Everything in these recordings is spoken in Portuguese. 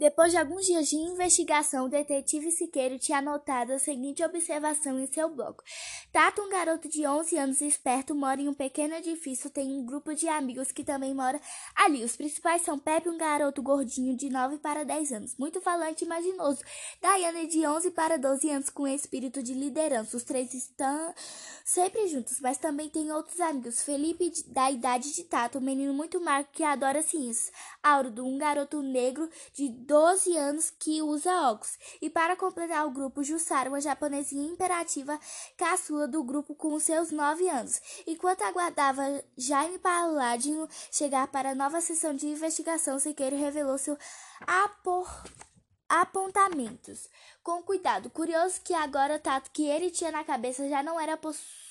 Depois de alguns dias de investigação, o detetive Siqueiro tinha anotado a seguinte observação em seu bloco. Tato, um garoto de 11 anos esperto, mora em um pequeno edifício, tem um grupo de amigos que também mora ali. Os principais são Pepe, um garoto gordinho de 9 para 10 anos, muito falante e imaginoso. Daiane, de 11 para 12 anos, com espírito de liderança. Os três estão sempre juntos, mas também tem outros amigos. Felipe, da idade de Tato, um menino muito magro que adora ciências. Auro, um garoto negro de 12 anos que usa óculos. E para completar o grupo, Jussara, uma japonesinha imperativa caçula do grupo com seus 9 anos. Enquanto aguardava Jaime Paladino chegar para a nova sessão de investigação, Siqueiro revelou seu apor apontamentos. Com cuidado, curioso que agora o tato que ele tinha na cabeça já não era possuído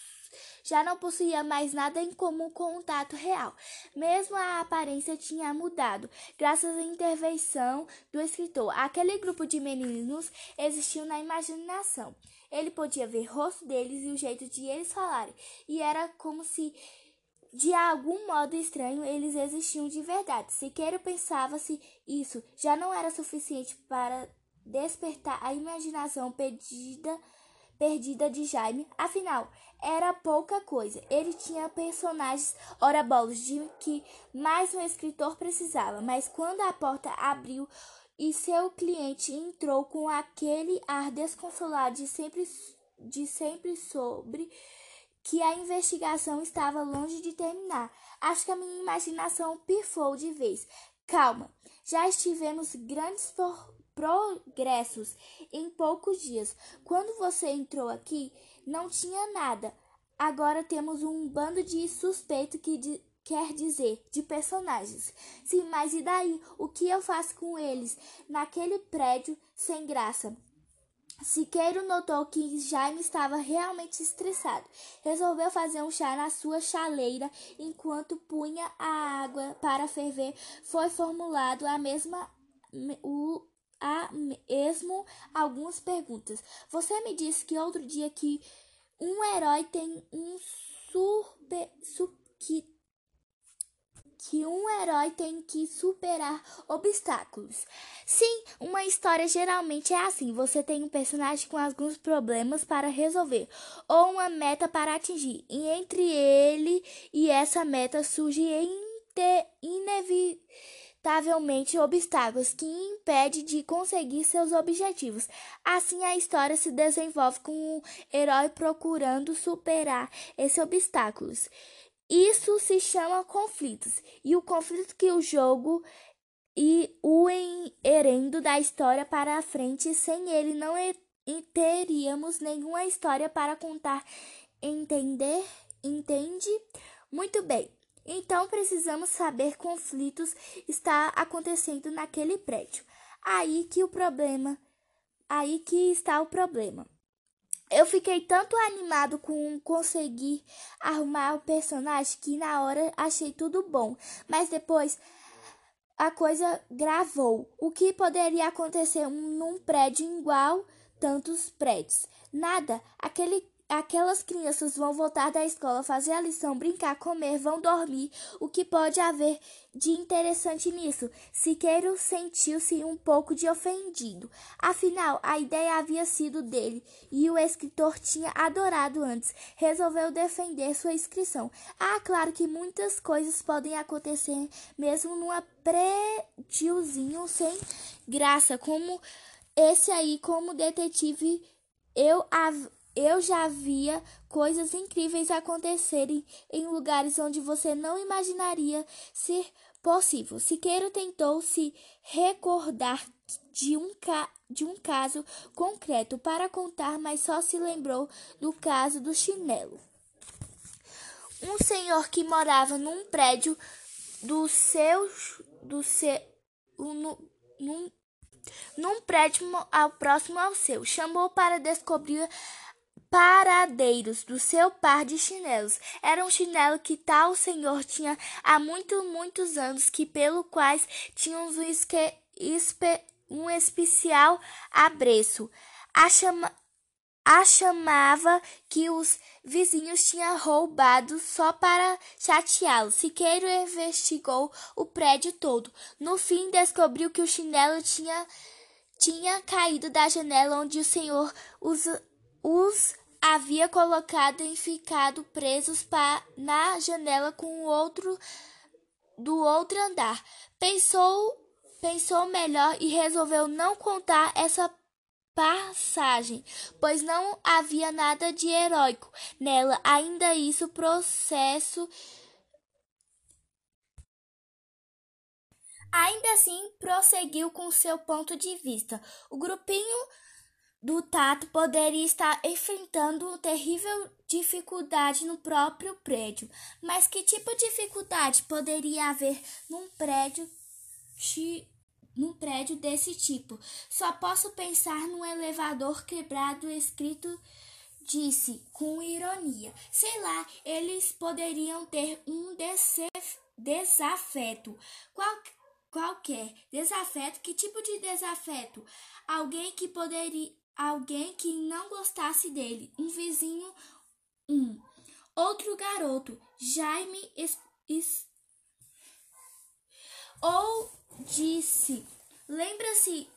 já não possuía mais nada em comum com o tato real. Mesmo a aparência tinha mudado, graças à intervenção do escritor. Aquele grupo de meninos existiu na imaginação. Ele podia ver o rosto deles e o jeito de eles falarem, e era como se de algum modo estranho eles existiam de verdade. Siqueira pensava-se isso já não era suficiente para despertar a imaginação perdida perdida de Jaime. Afinal, era pouca coisa. Ele tinha personagens ora bolos de que mais um escritor precisava. Mas quando a porta abriu e seu cliente entrou com aquele ar desconsolado de sempre, de sempre sobre que a investigação estava longe de terminar. Acho que a minha imaginação pifou de vez. Calma, já estivemos grandes progressos em poucos dias. Quando você entrou aqui, não tinha nada. Agora temos um bando de suspeito que de, quer dizer de personagens. Sim, mas e daí? O que eu faço com eles naquele prédio sem graça? Siqueiro notou que Jaime estava realmente estressado. Resolveu fazer um chá na sua chaleira enquanto punha a água para ferver. Foi formulado a mesma há mesmo algumas perguntas. Você me disse que outro dia que um herói tem um super, su, que, que um herói tem que superar obstáculos. Sim, uma história geralmente é assim. Você tem um personagem com alguns problemas para resolver ou uma meta para atingir. E entre ele e essa meta surge inevitável inevitavelmente obstáculos que impedem de conseguir seus objetivos. Assim, a história se desenvolve com o herói procurando superar esses obstáculos. Isso se chama conflitos, e o conflito que o jogo e o herendo da história para a frente, sem ele não teríamos nenhuma história para contar. Entender? Entende? Muito bem. Então precisamos saber conflitos está acontecendo naquele prédio. Aí que o problema, aí que está o problema. Eu fiquei tanto animado com conseguir arrumar o personagem que na hora achei tudo bom, mas depois a coisa gravou. O que poderia acontecer num prédio igual tantos prédios? Nada. Aquele Aquelas crianças vão voltar da escola, fazer a lição, brincar, comer, vão dormir. O que pode haver de interessante nisso? Siqueiro sentiu-se um pouco de ofendido. Afinal, a ideia havia sido dele e o escritor tinha adorado antes. Resolveu defender sua inscrição. Ah, claro que muitas coisas podem acontecer mesmo numa prédiozinho sem graça, como esse aí, como detetive. Eu eu já via coisas incríveis acontecerem em lugares onde você não imaginaria ser possível. Siqueiro tentou se recordar de um, ca de um caso concreto para contar, mas só se lembrou do caso do chinelo. Um senhor que morava num prédio do seu do seu no, num, num prédio ao próximo ao seu chamou para descobrir paradeiros do seu par de chinelos. Era um chinelo que tal senhor tinha há muito, muitos anos, que pelo quais tinha um, espe, um especial apreço. A chama, que os vizinhos tinham roubado só para chateá-lo. Siqueiro investigou o prédio todo. No fim, descobriu que o chinelo tinha, tinha caído da janela onde o senhor os, os havia colocado e ficado presos na janela com o outro do outro andar. Pensou, pensou melhor e resolveu não contar essa passagem, pois não havia nada de heróico nela. Ainda isso, processo. Ainda assim, prosseguiu com seu ponto de vista. O grupinho do Tato poderia estar enfrentando terrível dificuldade no próprio prédio. Mas que tipo de dificuldade poderia haver num prédio num prédio desse tipo. Só posso pensar num elevador quebrado escrito disse com ironia. Sei lá, eles poderiam ter um desafeto. Qual, qualquer desafeto. Que tipo de desafeto? Alguém que poderia. Alguém que não gostasse dele. Um vizinho. Um. Outro garoto. Jaime. Es, es, ou disse: Lembra-se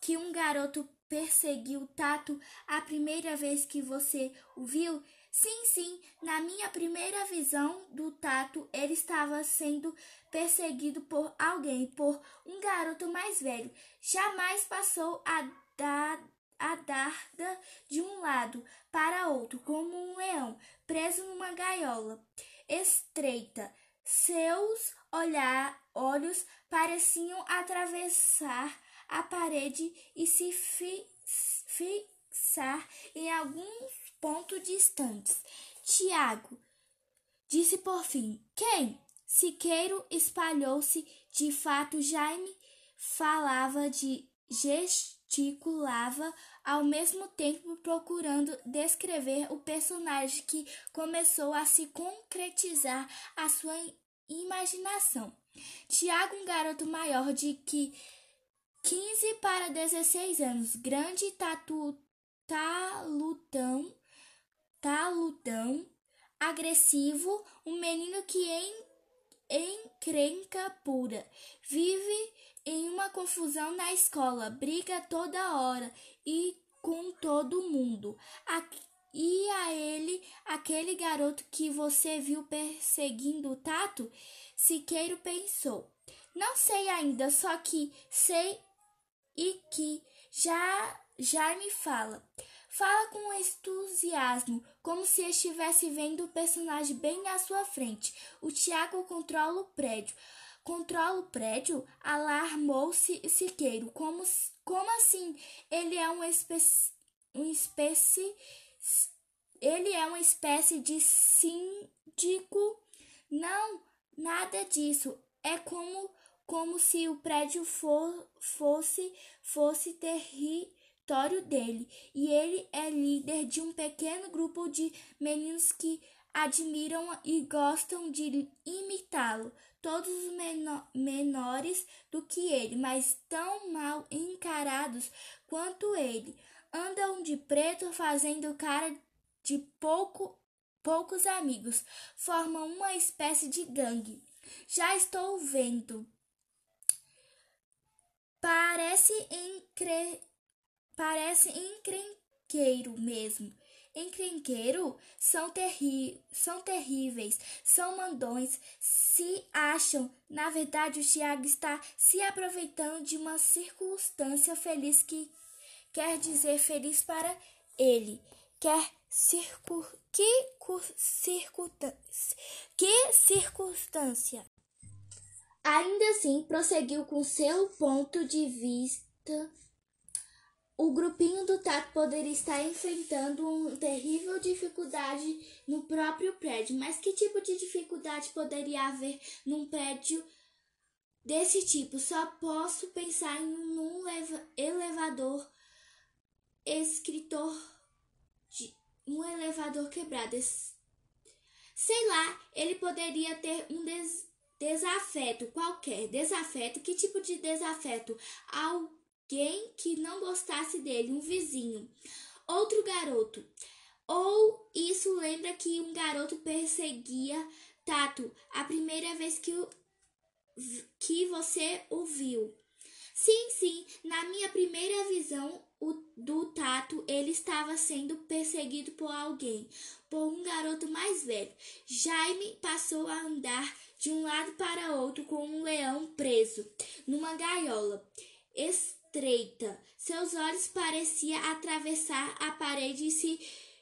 que um garoto perseguiu Tato a primeira vez que você o viu? Sim, sim, na minha primeira visão do Tato, ele estava sendo perseguido por alguém, por um garoto mais velho. Jamais passou a dar a darda de um lado para outro, como um leão preso numa gaiola estreita. Seus olhar, olhos pareciam atravessar a parede e se fi, fixar em alguns pontos distantes. Tiago disse por fim: Quem? Siqueiro espalhou-se. De fato, Jaime falava de gesticulava ao mesmo tempo procurando descrever o personagem que começou a se concretizar a sua imaginação. Tiago, um garoto maior de que 15 para 16 anos, grande, tatu, talutão, talutão, agressivo, um menino que em, encrenca pura, vive em uma confusão na escola, briga toda hora e com todo mundo. E a ele, aquele garoto que você viu perseguindo o Tato? Siqueiro pensou. Não sei ainda, só que sei e que já já me fala. Fala com entusiasmo, como se estivesse vendo o personagem bem à sua frente. O Tiago controla o prédio. Controla o prédio? Alarmou-se Siqueiro. Como, como assim? Ele é um espécie, um espécie ele é uma espécie de síndico? Não, nada disso. É como como se o prédio for, fosse fosse território dele e ele é líder de um pequeno grupo de meninos que admiram e gostam de imitá-lo, todos menor, menores do que ele, mas tão mal encarados quanto ele andam de preto fazendo cara de pouco, poucos amigos, formam uma espécie de gangue. Já estou vendo. Parece encre... parece encrenqueiro mesmo. Encrenqueiro são, terri... são terríveis, são mandões, se acham. Na verdade, o Tiago está se aproveitando de uma circunstância feliz que quer dizer feliz para ele. Quer circun... que circunstância? Que circunstância? Ainda assim, prosseguiu com seu ponto de vista. O grupinho do Tato poderia estar enfrentando uma terrível dificuldade no próprio prédio. Mas que tipo de dificuldade poderia haver num prédio desse tipo? Só posso pensar em um elevador escritor de um elevador quebrado. Sei lá, ele poderia ter um des desafeto qualquer. Desafeto? Que tipo de desafeto? Alguém que não gostasse dele, um vizinho. outro garoto. Ou isso lembra que um garoto perseguia Tato a primeira vez que, o, que você o viu. Sim, sim, na minha primeira visão o, do Tato, ele estava sendo perseguido por alguém, por um garoto mais velho. Jaime passou a andar de um lado para outro com um leão preso numa gaiola estreita. Seus olhos pareciam atravessar a parede e se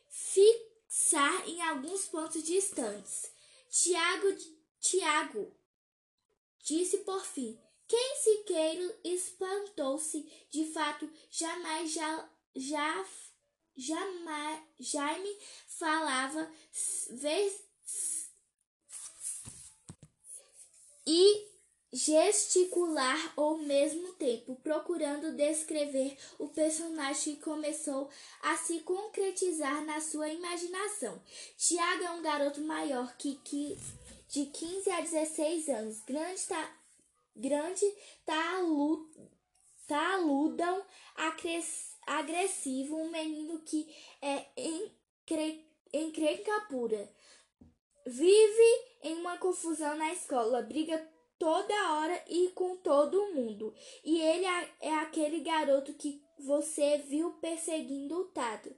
fixar em alguns pontos distantes. Tiago, Tiago, disse por fim. Quem Siqueiro espantou-se, de fato, jamais já, já jamais Jaime falava vez, e gesticular ao mesmo tempo, procurando descrever o personagem que começou a se concretizar na sua imaginação. Tiago é um garoto maior que, que de 15 a 16 anos, grande, ta, grande talu, taludão, agressivo, um menino que é encre, encrenca pura. Vive em uma confusão na escola, briga toda hora e com todo mundo. E ele é aquele garoto que você viu perseguindo o Tato.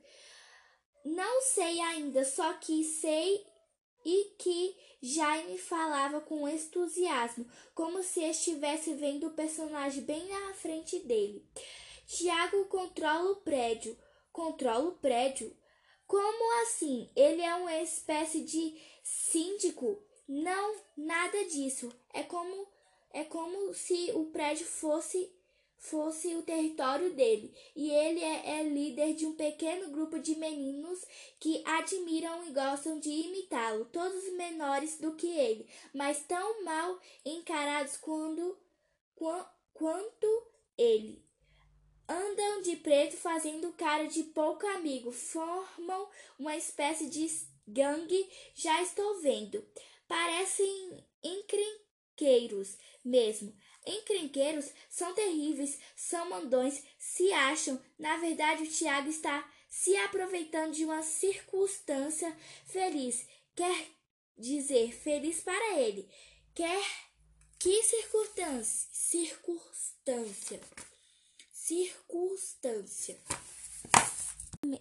Não sei ainda, só que sei e que Jaime falava com entusiasmo, como se estivesse vendo o personagem bem na frente dele. Tiago controla o prédio. Controla o prédio? Como assim? Ele é uma espécie de síndico? Não, nada disso. É como é como se o prédio fosse fosse o território dele, e ele é, é, líder de um pequeno grupo de meninos que admiram e gostam de imitá-lo, todos menores do que ele, mas tão mal encarados quando, quanto ele. Andam de preto fazendo cara de pouco amigo, formam uma espécie de gangue, já estou vendo. Parecem encrenqueiros mesmo. Encrenqueiros são terríveis, são mandões, se acham. Na verdade, o Tiago está se aproveitando de uma circunstância feliz. Quer dizer, feliz para ele. Quer que circunstância? Circunstância. Circunstância.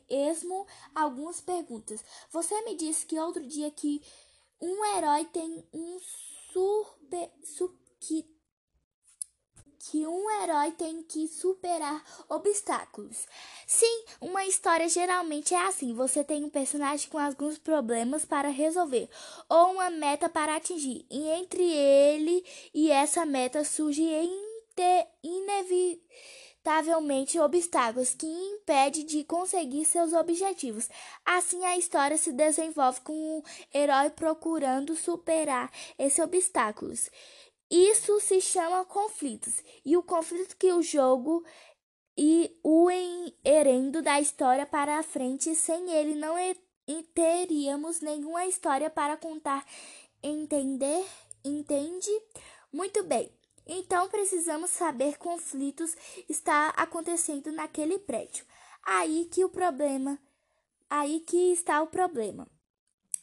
Mesmo algumas perguntas. Você me disse que outro dia que um herói tem um super, super que que um herói tem que superar obstáculos. Sim, uma história geralmente é assim: você tem um personagem com alguns problemas para resolver ou uma meta para atingir, e entre ele e essa meta surge inevitavelmente obstáculos que impedem de conseguir seus objetivos. Assim, a história se desenvolve com o herói procurando superar esses obstáculos. Isso se chama conflitos. E o conflito que o jogo e o herendo da história para a frente, sem ele não teríamos nenhuma história para contar. Entender? Entende? Muito bem. Então precisamos saber conflitos está acontecendo naquele prédio. Aí que o problema, aí que está o problema.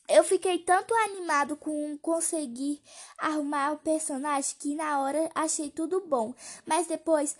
Eu fiquei tanto animado com conseguir arrumar o personagem que na hora achei tudo bom, mas depois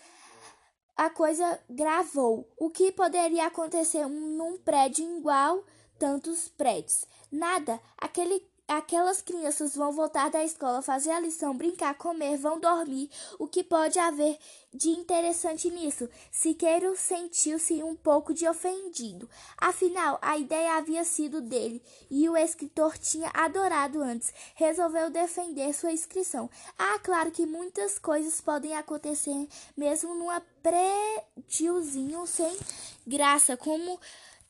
a coisa gravou. O que poderia acontecer num prédio igual tantos prédios? Nada. Aquele Aquelas crianças vão voltar da escola, fazer a lição, brincar, comer, vão dormir. O que pode haver de interessante nisso? Siqueiro sentiu-se um pouco de ofendido. Afinal, a ideia havia sido dele e o escritor tinha adorado antes. Resolveu defender sua inscrição. Ah, claro que muitas coisas podem acontecer mesmo numa prédiozinho sem graça, como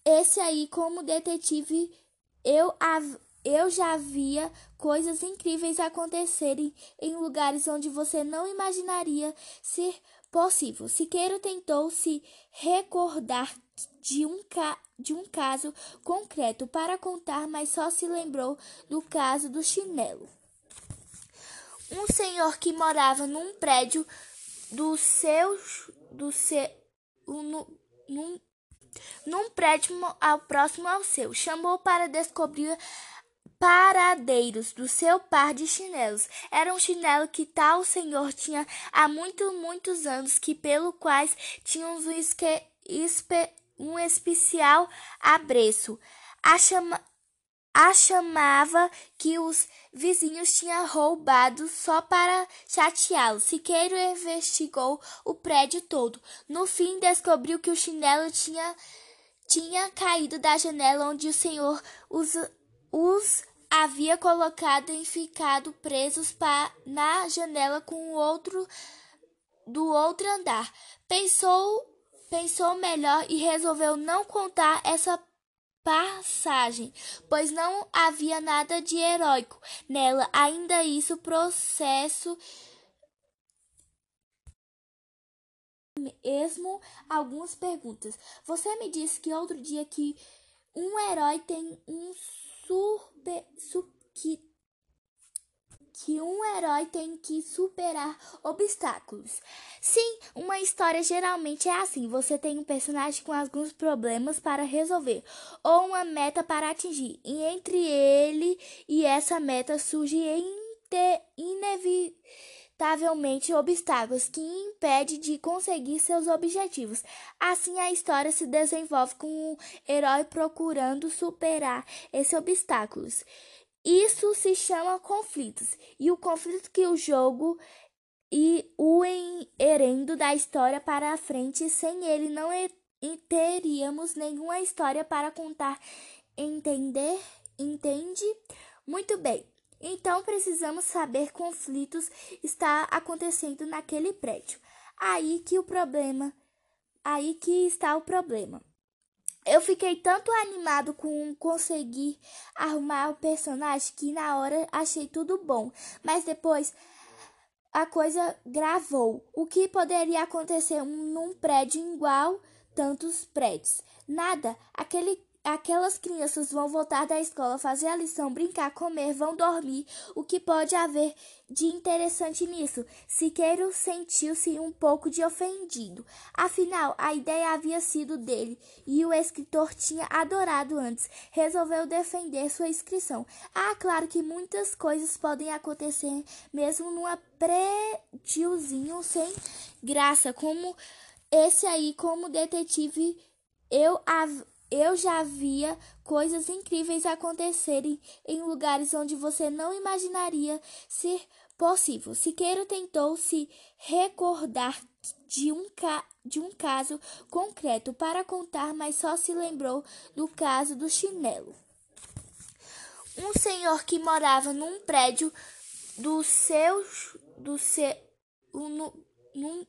esse aí, como detetive. Eu eu já via coisas incríveis acontecerem em lugares onde você não imaginaria ser possível. Siqueiro tentou se recordar de um, ca de um caso concreto para contar, mas só se lembrou do caso do chinelo. Um senhor que morava num prédio do seu do seu no, num, num prédio ao próximo ao seu. Chamou para descobrir paradeiros do seu par de chinelos. Era um chinelo que tal senhor tinha há muito, muitos anos, que pelo quais tinha um, esque, espe, um especial apreço. A, chama, a chamava que os vizinhos tinham roubado só para chateá-lo. Siqueiro investigou o prédio todo. No fim, descobriu que o chinelo tinha, tinha caído da janela onde o senhor os, os havia colocado e ficado presos pa, na janela com o outro do outro andar. Pensou, pensou melhor e resolveu não contar essa passagem, pois não havia nada de heróico nela. Ainda isso, processo mesmo algumas perguntas. Você me disse que outro dia que um herói tem um super, su, que que um herói tem que superar obstáculos. Sim, uma história geralmente é assim: você tem um personagem com alguns problemas para resolver ou uma meta para atingir, e entre ele e essa meta surge inevitavelmente obstáculos que impedem de conseguir seus objetivos. Assim, a história se desenvolve com o herói procurando superar esses obstáculos. Isso se chama conflitos. E o conflito que o jogo e o herendo da história para a frente, sem ele não teríamos nenhuma história para contar. Entender? Entende? Muito bem. Então precisamos saber conflitos está acontecendo naquele prédio. Aí que o problema, aí que está o problema. Eu fiquei tanto animado com conseguir arrumar o personagem que na hora achei tudo bom, mas depois a coisa gravou. O que poderia acontecer num prédio igual tantos prédios? Nada. Aquele Aquelas crianças vão voltar da escola, fazer a lição, brincar, comer, vão dormir. O que pode haver de interessante nisso? Siqueiro sentiu-se um pouco de ofendido. Afinal, a ideia havia sido dele e o escritor tinha adorado antes. Resolveu defender sua inscrição. Ah, claro que muitas coisas podem acontecer mesmo numa prédiozinho sem graça, como esse aí, como detetive. Eu eu já via coisas incríveis acontecerem em lugares onde você não imaginaria ser possível. Siqueiro tentou se recordar de um, ca de um caso concreto para contar, mas só se lembrou do caso do chinelo. Um senhor que morava num prédio do seu do seu no, num,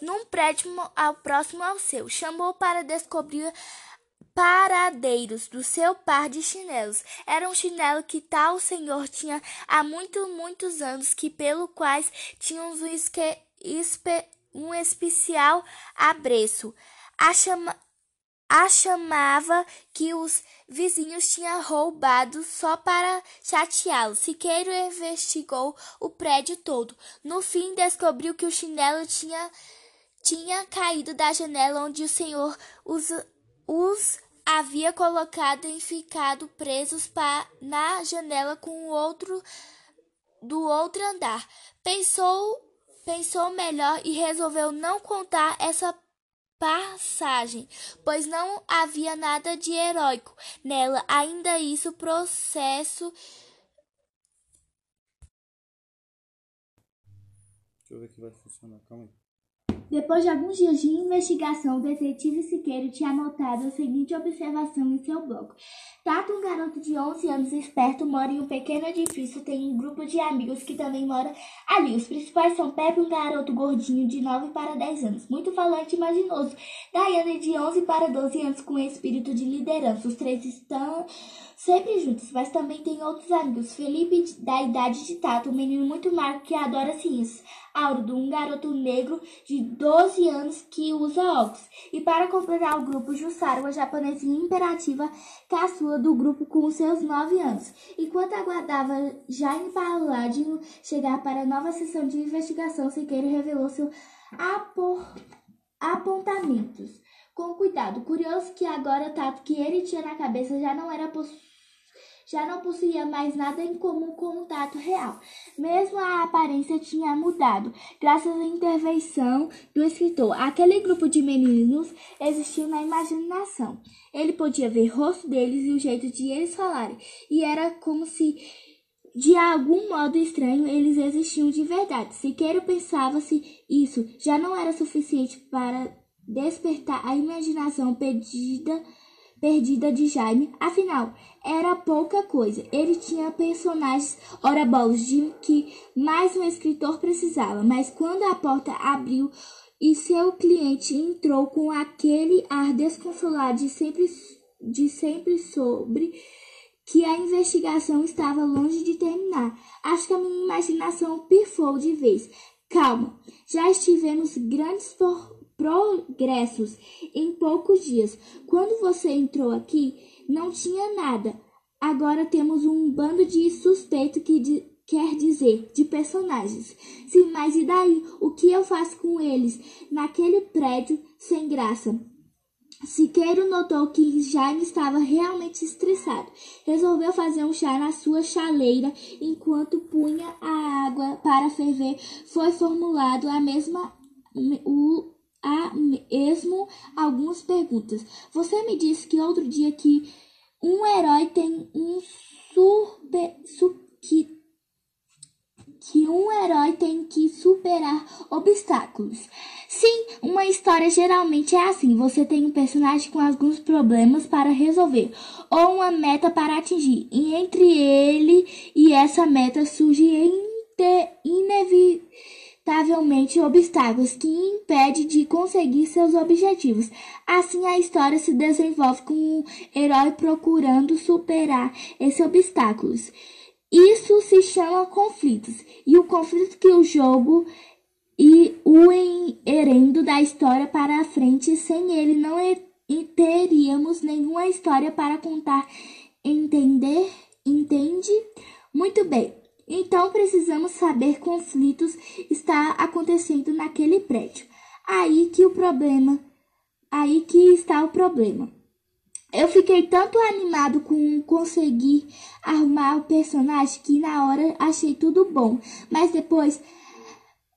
num prédio ao próximo ao seu chamou para descobrir paradeiros do seu par de chinelos. Era um chinelo que tal senhor tinha há muito, muitos anos, que pelo quais tinha um, esque, espe, um especial apreço. A, chama, a chamava que os vizinhos tinham roubado só para chateá-lo. Siqueiro investigou o prédio todo. No fim, descobriu que o chinelo tinha, tinha caído da janela onde o senhor os, os havia colocado e ficado presos na janela com o outro do outro andar. Pensou, pensou melhor e resolveu não contar essa passagem, pois não havia nada de heróico nela. Ainda isso, processo. Deixa eu ver que vai funcionar. Calma aí. Depois de alguns dias de investigação, o detetive Siqueiro tinha anotado a seguinte observação em seu bloco. Tato, um garoto de 11 anos esperto, mora em um pequeno edifício, tem um grupo de amigos que também mora ali. Os principais são Pepe, um garoto gordinho de 9 para 10 anos, muito falante e imaginoso. Diana, de 11 para 12 anos, com espírito de liderança. Os três estão sempre juntos, mas também tem outros amigos. Felipe, da idade de Tato, um menino muito magro que adora ciências. Auro, um garoto negro de 12 anos que usa óculos. E para completar o grupo, Jussara, uma japonesa imperativa caçula do grupo com seus 9 anos. Enquanto aguardava Jaime Paladino chegar para a nova sessão de investigação, Siqueira revelou seu apor apontamentos. Com cuidado, curioso que agora o tato que ele tinha na cabeça já não era já não possuía mais nada em comum com o tato real. Mesmo a aparência tinha mudado, graças à intervenção do escritor. Aquele grupo de meninos existiu na imaginação. Ele podia ver o rosto deles e o jeito de eles falarem, e era como se de algum modo estranho, eles existiam de verdade. Siqueira pensava se isso já não era suficiente para despertar a imaginação perdida, perdida de Jaime. Afinal, era pouca coisa. Ele tinha personagens ora bolos de que mais um escritor precisava. Mas quando a porta abriu e seu cliente entrou com aquele ar desconsolado de sempre, de sempre sobre que a investigação estava longe de terminar. Acho que a minha imaginação pifou de vez. Calma, já estivemos grandes progressos em poucos dias. Quando você entrou aqui, não tinha nada. Agora temos um bando de suspeito que de, quer dizer de personagens. Sim, mas e daí? O que eu faço com eles naquele prédio sem graça? Siqueiro notou que Jaime estava realmente estressado. Resolveu fazer um chá na sua chaleira enquanto punha a água para ferver. Foi formulado a mesma o a mesmo algumas perguntas. Você me disse que outro dia que um herói tem um super, su, que que um herói tem que superar obstáculos. Sim, uma história geralmente é assim: você tem um personagem com alguns problemas para resolver ou uma meta para atingir, e entre ele e essa meta surge inevitavelmente obstáculos que impedem de conseguir seus objetivos. Assim, a história se desenvolve com o herói procurando superar esses obstáculos. Isso se chama conflitos, e o conflito que o jogo e o herendo da história para a frente, sem ele não teríamos nenhuma história para contar. Entender? Entende? Muito bem. Então precisamos saber conflitos está acontecendo naquele prédio. Aí que o problema, aí que está o problema. Eu fiquei tanto animado com conseguir arrumar o personagem que na hora achei tudo bom, mas depois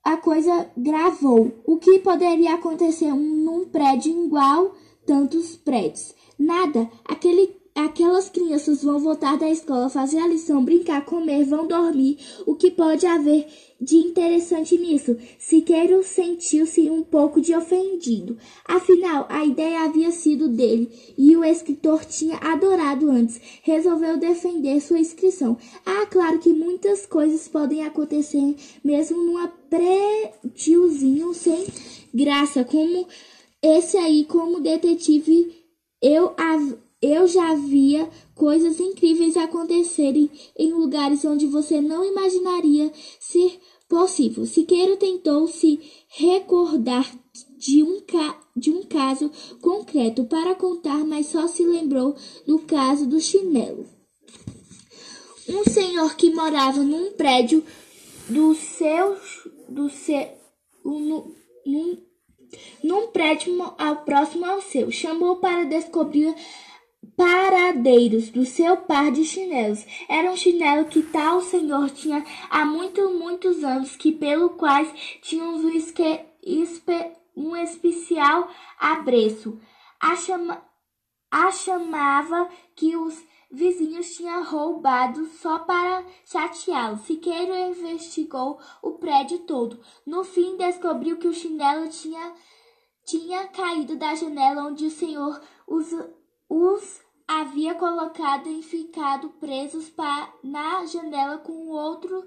a coisa gravou. O que poderia acontecer num prédio igual tantos prédios? Nada. Aquele Aquelas crianças vão voltar da escola, fazer a lição, brincar, comer, vão dormir. O que pode haver de interessante nisso? Siqueiro sentiu-se um pouco de ofendido. Afinal, a ideia havia sido dele e o escritor tinha adorado antes. Resolveu defender sua inscrição. Ah, claro que muitas coisas podem acontecer mesmo numa prédiozinho sem graça, como esse aí, como detetive. Eu eu já via coisas incríveis acontecerem em lugares onde você não imaginaria ser possível. Siqueira tentou se recordar de um, de um caso concreto para contar, mas só se lembrou do caso do chinelo. Um senhor que morava num prédio do seu do seu num, num prédio ao próximo ao seu chamou para descobrir paradeiros do seu par de chinelos. Era um chinelo que tal senhor tinha há muito, muitos anos, que pelo quais tínhamos um, esque, espe, um especial apreço. A, chama, a chamava que os vizinhos tinham roubado só para chateá-lo. Siqueiro investigou o prédio todo. No fim, descobriu que o chinelo tinha, tinha caído da janela onde o senhor os, os havia colocado e ficado presos na janela com o outro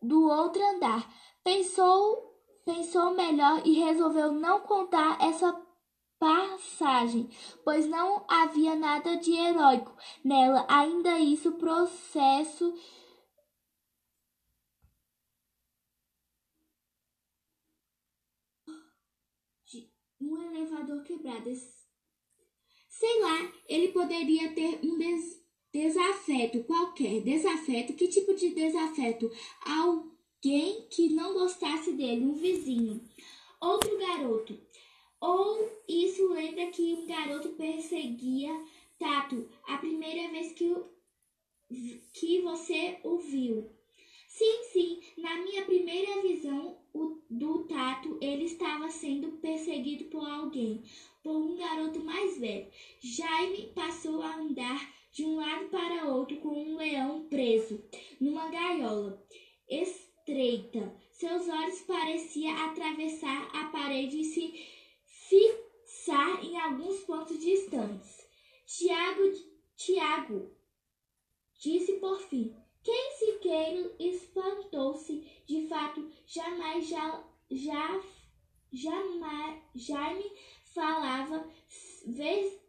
do outro andar. Pensou, pensou melhor e resolveu não contar essa passagem, pois não havia nada de heróico nela. Ainda isso, processo um elevador quebrado. Sei lá, ele poderia ter um des desafeto qualquer. Desafeto? Que tipo de desafeto? Alguém que não gostasse dele, um vizinho. Outro garoto. Ou isso lembra que um garoto perseguia Tato a primeira vez que, o, que você o viu? Sim, sim, na minha primeira visão o, do Tato, ele estava sendo perseguido por alguém, por um garoto mais velho. Jaime passou a andar de um lado para outro com um leão preso numa gaiola estreita. Seus olhos pareciam atravessar a parede e se fixar em alguns pontos distantes. Tiago, Tiago, disse por fim. Quem Siqueiro espantou-se, de fato, jamais já, já jamais Jaime falava vez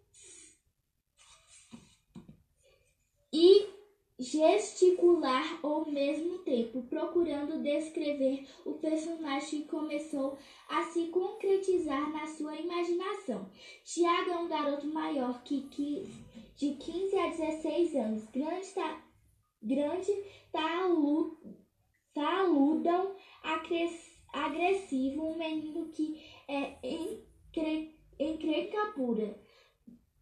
e gesticular ao mesmo tempo, procurando descrever o personagem que começou a se concretizar na sua imaginação. Tiago é um garoto maior que, de 15 a 16 anos, grande, grande talu, taludão, agressivo, um menino que é encre, encrenca pura.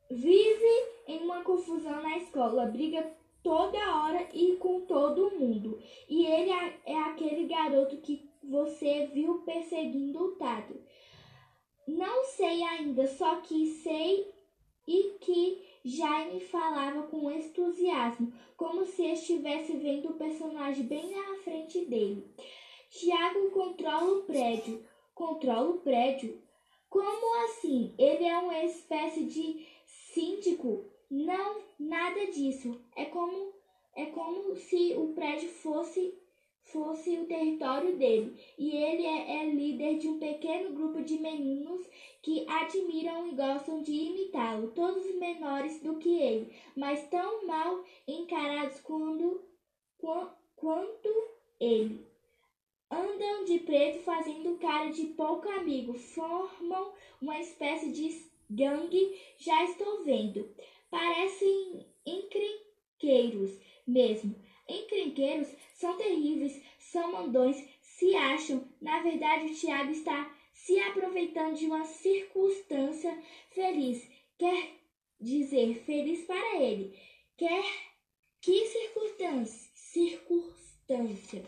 Vive em uma confusão na escola, briga toda hora e com todo mundo. E ele é, é aquele garoto que você viu perseguindo o Tato. Não sei ainda, só que sei e que Jaime falava com entusiasmo, como se estivesse vendo o personagem bem na frente dele. Tiago controla o prédio. Controla o prédio? Como assim? Ele é uma espécie de síndico? Não, nada disso. É como é como se o prédio fosse fosse o território dele, e ele é, é, líder de um pequeno grupo de meninos que admiram e gostam de imitá-lo, todos menores do que ele, mas tão mal encarados quando, quanto ele. Andam de preto fazendo cara de pouco amigo, formam uma espécie de gangue, já estou vendo. Parecem encrenqueiros mesmo. Encrenqueiros são terríveis, são mandões, se acham. Na verdade, o Tiago está se aproveitando de uma circunstância feliz. Quer dizer, feliz para ele. Quer que circunstância? Circunstância.